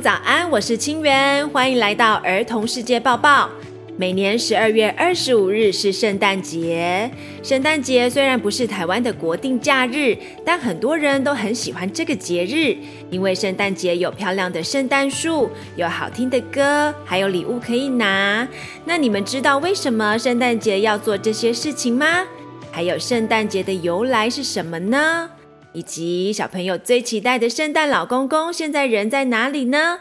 早安，我是清源，欢迎来到儿童世界报报。每年十二月二十五日是圣诞节。圣诞节虽然不是台湾的国定假日，但很多人都很喜欢这个节日，因为圣诞节有漂亮的圣诞树，有好听的歌，还有礼物可以拿。那你们知道为什么圣诞节要做这些事情吗？还有圣诞节的由来是什么呢？以及小朋友最期待的圣诞老公公现在人在哪里呢？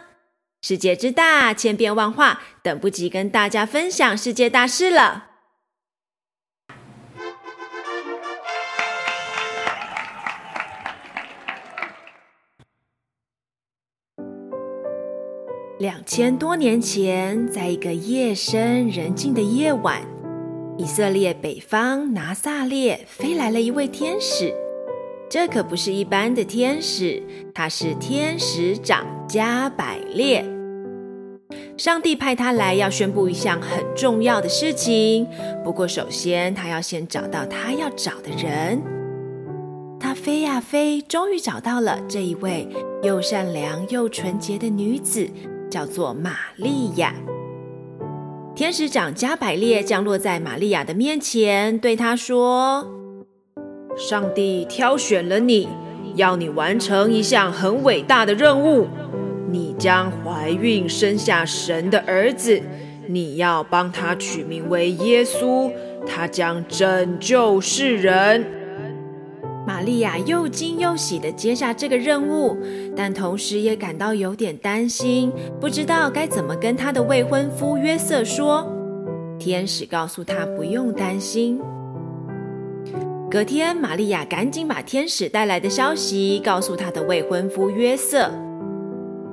世界之大，千变万化，等不及跟大家分享世界大事了。两千多年前，在一个夜深人静的夜晚，以色列北方拿撒列飞来了一位天使。这可不是一般的天使，他是天使长加百列。上帝派他来要宣布一项很重要的事情。不过，首先他要先找到他要找的人。他飞呀飞，终于找到了这一位又善良又纯洁的女子，叫做玛利亚。天使长加百列降落在玛利亚的面前，对她说。上帝挑选了你，要你完成一项很伟大的任务。你将怀孕生下神的儿子，你要帮他取名为耶稣，他将拯救世人。玛利亚又惊又喜地接下这个任务，但同时也感到有点担心，不知道该怎么跟她的未婚夫约瑟说。天使告诉她不用担心。隔天，玛利亚赶紧把天使带来的消息告诉她的未婚夫约瑟。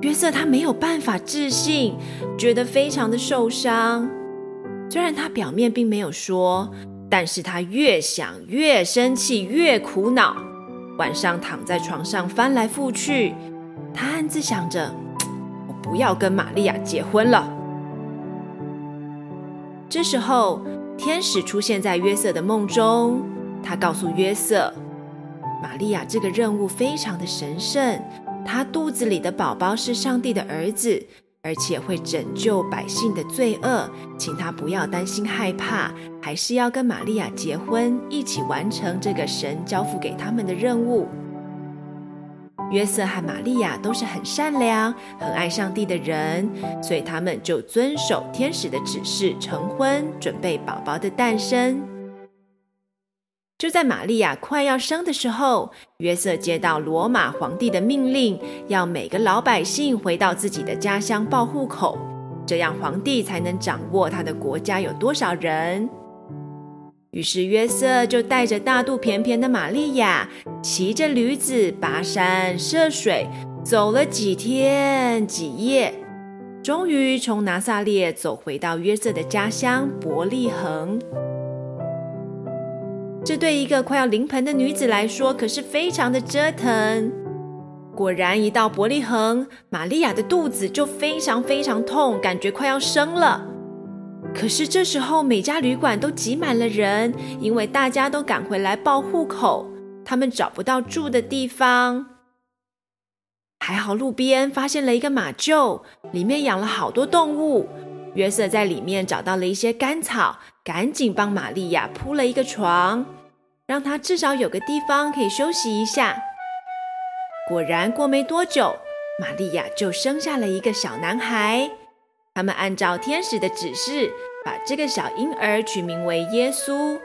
约瑟他没有办法置信，觉得非常的受伤。虽然他表面并没有说，但是他越想越生气，越苦恼。晚上躺在床上翻来覆去，他暗自想着：我不要跟玛利亚结婚了。这时候，天使出现在约瑟的梦中。他告诉约瑟，玛利亚这个任务非常的神圣，她肚子里的宝宝是上帝的儿子，而且会拯救百姓的罪恶，请他不要担心害怕，还是要跟玛利亚结婚，一起完成这个神交付给他们的任务。约瑟和玛利亚都是很善良、很爱上帝的人，所以他们就遵守天使的指示，成婚，准备宝宝的诞生。就在玛利亚快要生的时候，约瑟接到罗马皇帝的命令，要每个老百姓回到自己的家乡报户口，这样皇帝才能掌握他的国家有多少人。于是约瑟就带着大肚便便的玛利亚，骑着驴子跋山涉水，走了几天几夜，终于从拿撒列走回到约瑟的家乡伯利恒。这对一个快要临盆的女子来说，可是非常的折腾。果然，一到伯利恒，玛利亚的肚子就非常非常痛，感觉快要生了。可是这时候，每家旅馆都挤满了人，因为大家都赶回来报户口，他们找不到住的地方。还好路边发现了一个马厩，里面养了好多动物。约瑟在里面找到了一些干草，赶紧帮玛利亚铺了一个床，让她至少有个地方可以休息一下。果然，过没多久，玛利亚就生下了一个小男孩。他们按照天使的指示，把这个小婴儿取名为耶稣。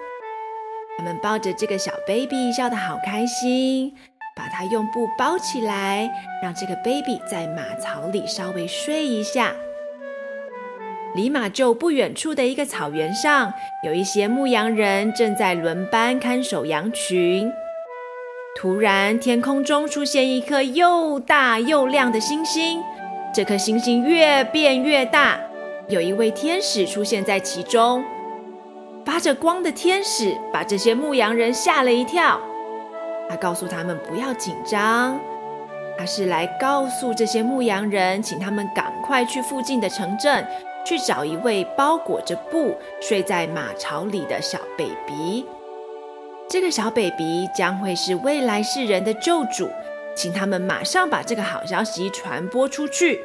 他们抱着这个小 baby，笑得好开心，把他用布包起来，让这个 baby 在马槽里稍微睡一下。离马厩不远处的一个草原上，有一些牧羊人正在轮班看守羊群。突然，天空中出现一颗又大又亮的星星，这颗星星越变越大，有一位天使出现在其中。发着光的天使把这些牧羊人吓了一跳，他告诉他们不要紧张，他是来告诉这些牧羊人，请他们赶快去附近的城镇。去找一位包裹着布睡在马槽里的小 baby，这个小 baby 将会是未来世人的救主，请他们马上把这个好消息传播出去。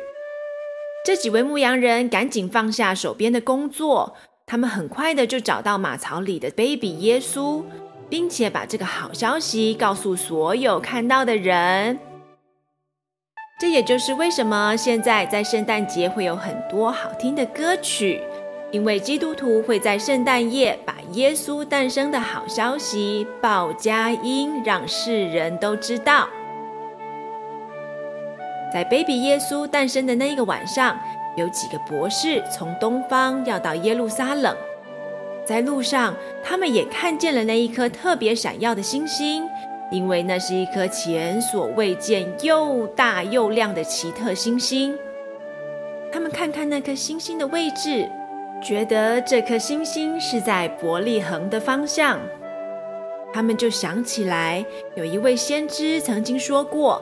这几位牧羊人赶紧放下手边的工作，他们很快的就找到马槽里的 baby 耶稣，并且把这个好消息告诉所有看到的人。这也就是为什么现在在圣诞节会有很多好听的歌曲，因为基督徒会在圣诞夜把耶稣诞生的好消息报佳音，让世人都知道。在 baby 耶稣诞生的那一个晚上，有几个博士从东方要到耶路撒冷，在路上，他们也看见了那一颗特别闪耀的星星。因为那是一颗前所未见又大又亮的奇特星星。他们看看那颗星星的位置，觉得这颗星星是在伯利恒的方向。他们就想起来，有一位先知曾经说过，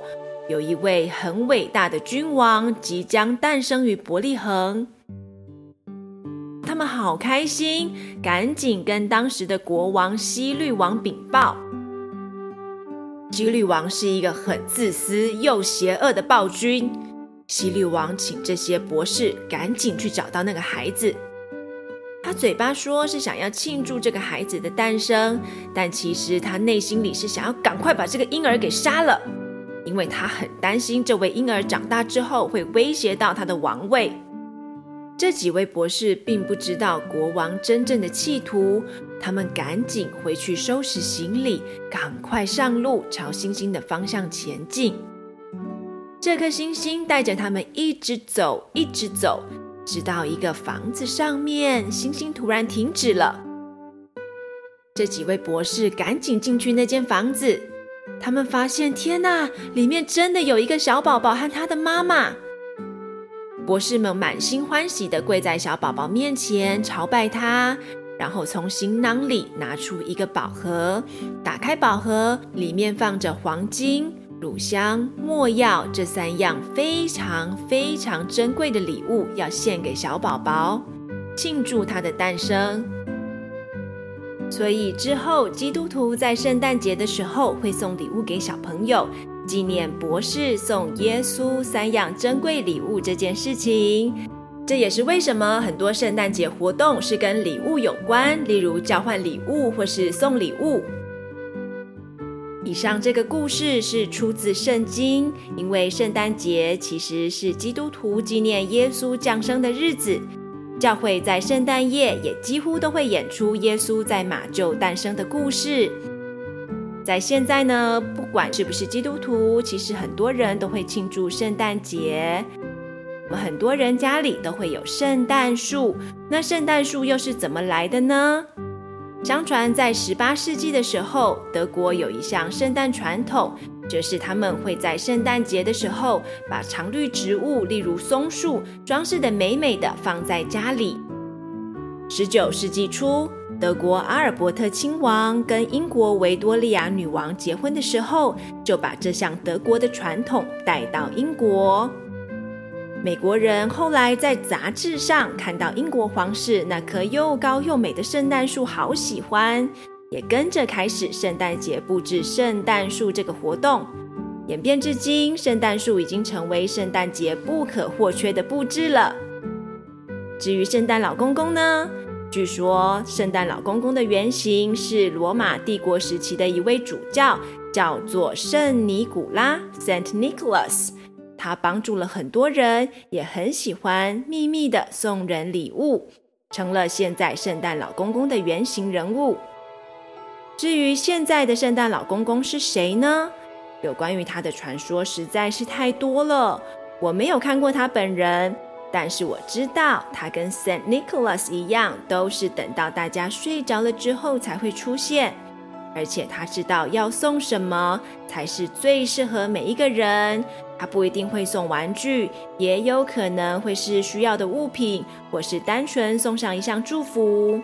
有一位很伟大的君王即将诞生于伯利恒。他们好开心，赶紧跟当时的国王希律王禀报。希律王是一个很自私又邪恶的暴君。希律王请这些博士赶紧去找到那个孩子。他嘴巴说是想要庆祝这个孩子的诞生，但其实他内心里是想要赶快把这个婴儿给杀了，因为他很担心这位婴儿长大之后会威胁到他的王位。这几位博士并不知道国王真正的企图，他们赶紧回去收拾行李，赶快上路，朝星星的方向前进。这颗星星带着他们一直走，一直走，直到一个房子上面，星星突然停止了。这几位博士赶紧进去那间房子，他们发现，天哪，里面真的有一个小宝宝和他的妈妈。博士们满心欢喜地跪在小宝宝面前朝拜他，然后从行囊里拿出一个宝盒，打开宝盒，里面放着黄金、乳香、没药这三样非常非常珍贵的礼物，要献给小宝宝，庆祝他的诞生。所以之后，基督徒在圣诞节的时候会送礼物给小朋友。纪念博士送耶稣三样珍贵礼物这件事情，这也是为什么很多圣诞节活动是跟礼物有关，例如交换礼物或是送礼物。以上这个故事是出自圣经，因为圣诞节其实是基督徒纪念耶稣降生的日子，教会在圣诞夜也几乎都会演出耶稣在马厩诞生的故事。在现在呢，不管是不是基督徒，其实很多人都会庆祝圣诞节。我们很多人家里都会有圣诞树，那圣诞树又是怎么来的呢？相传在十八世纪的时候，德国有一项圣诞传统，就是他们会在圣诞节的时候，把常绿植物，例如松树，装饰得美美的，放在家里。十九世纪初，德国阿尔伯特亲王跟英国维多利亚女王结婚的时候，就把这项德国的传统带到英国。美国人后来在杂志上看到英国皇室那棵又高又美的圣诞树，好喜欢，也跟着开始圣诞节布置圣诞树这个活动。演变至今，圣诞树已经成为圣诞节不可或缺的布置了。至于圣诞老公公呢？据说，圣诞老公公的原型是罗马帝国时期的一位主教，叫做圣尼古拉 （Saint Nicholas）。他帮助了很多人，也很喜欢秘密的送人礼物，成了现在圣诞老公公的原型人物。至于现在的圣诞老公公是谁呢？有关于他的传说实在是太多了，我没有看过他本人。但是我知道，他跟 Saint Nicholas 一样，都是等到大家睡着了之后才会出现。而且他知道要送什么才是最适合每一个人。他不一定会送玩具，也有可能会是需要的物品，或是单纯送上一项祝福。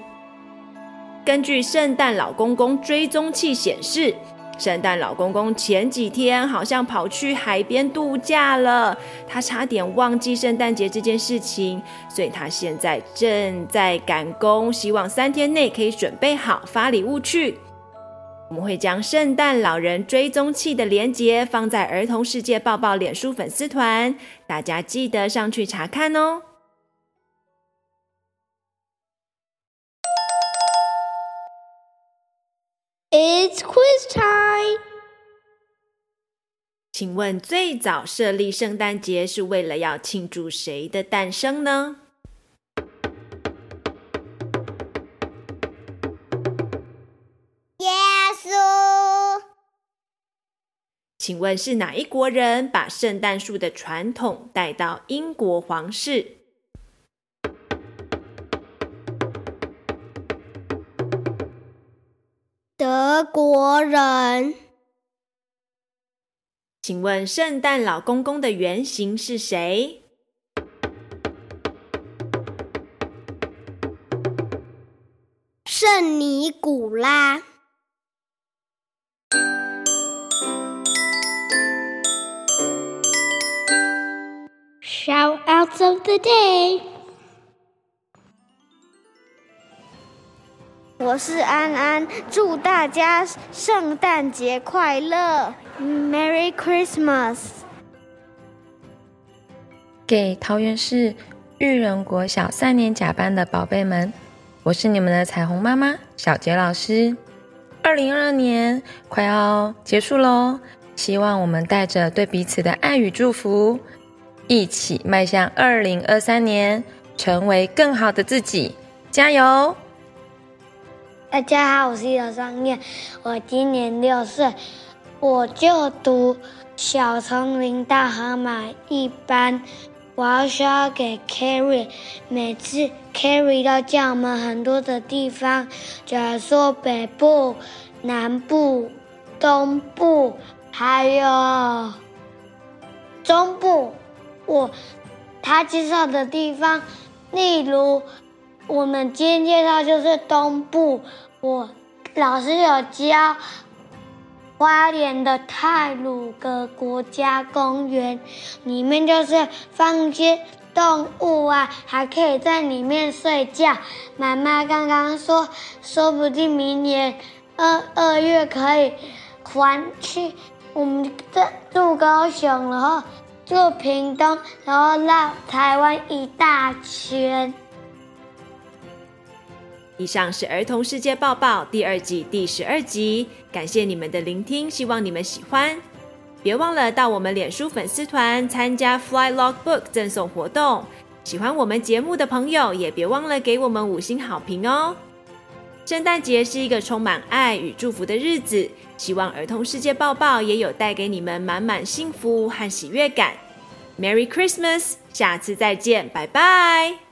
根据圣诞老公公追踪器显示，圣诞老公公前几天好像跑去海边度假了，他差点忘记圣诞节这件事情，所以他现在正在赶工，希望三天内可以准备好发礼物去。我们会将圣诞老人追踪器的连接放在儿童世界抱抱脸书粉丝团，大家记得上去查看哦。It's 请问最早设立圣诞节是为了要庆祝谁的诞生呢？耶稣请问是哪一国人把圣诞树的传统带到英国皇室？德国人。请问圣诞老公公的原型是谁？圣尼古拉。Shoutouts of the day，我是安安，祝大家圣诞节快乐，Merry Christmas！给桃园市育人国小三年甲班的宝贝们，我是你们的彩虹妈妈小杰老师。二零二二年快要结束喽，希望我们带着对彼此的爱与祝福。一起迈向二零二三年，成为更好的自己，加油！大家好，我是刘双燕，我今年六岁，我就读小丛林大河马一班。我要需要给 Carrie，每次 Carrie 都叫我们很多的地方，假如说北部、南部、东部，还有中部。我他介绍的地方，例如我们今天介绍就是东部。我老师有教花莲的太鲁阁国家公园，里面就是放些动物啊，还可以在里面睡觉。妈妈刚刚说，说不定明年二二月可以还去我们这住高雄，然后。住屏东，然后绕台湾一大圈。以上是儿童世界报报第二季第十二集，感谢你们的聆听，希望你们喜欢。别忘了到我们脸书粉丝团参加 Fly Log Book 赠送活动。喜欢我们节目的朋友，也别忘了给我们五星好评哦。圣诞节是一个充满爱与祝福的日子，希望儿童世界报报也有带给你们满满幸福和喜悦感。Merry Christmas，下次再见，拜拜。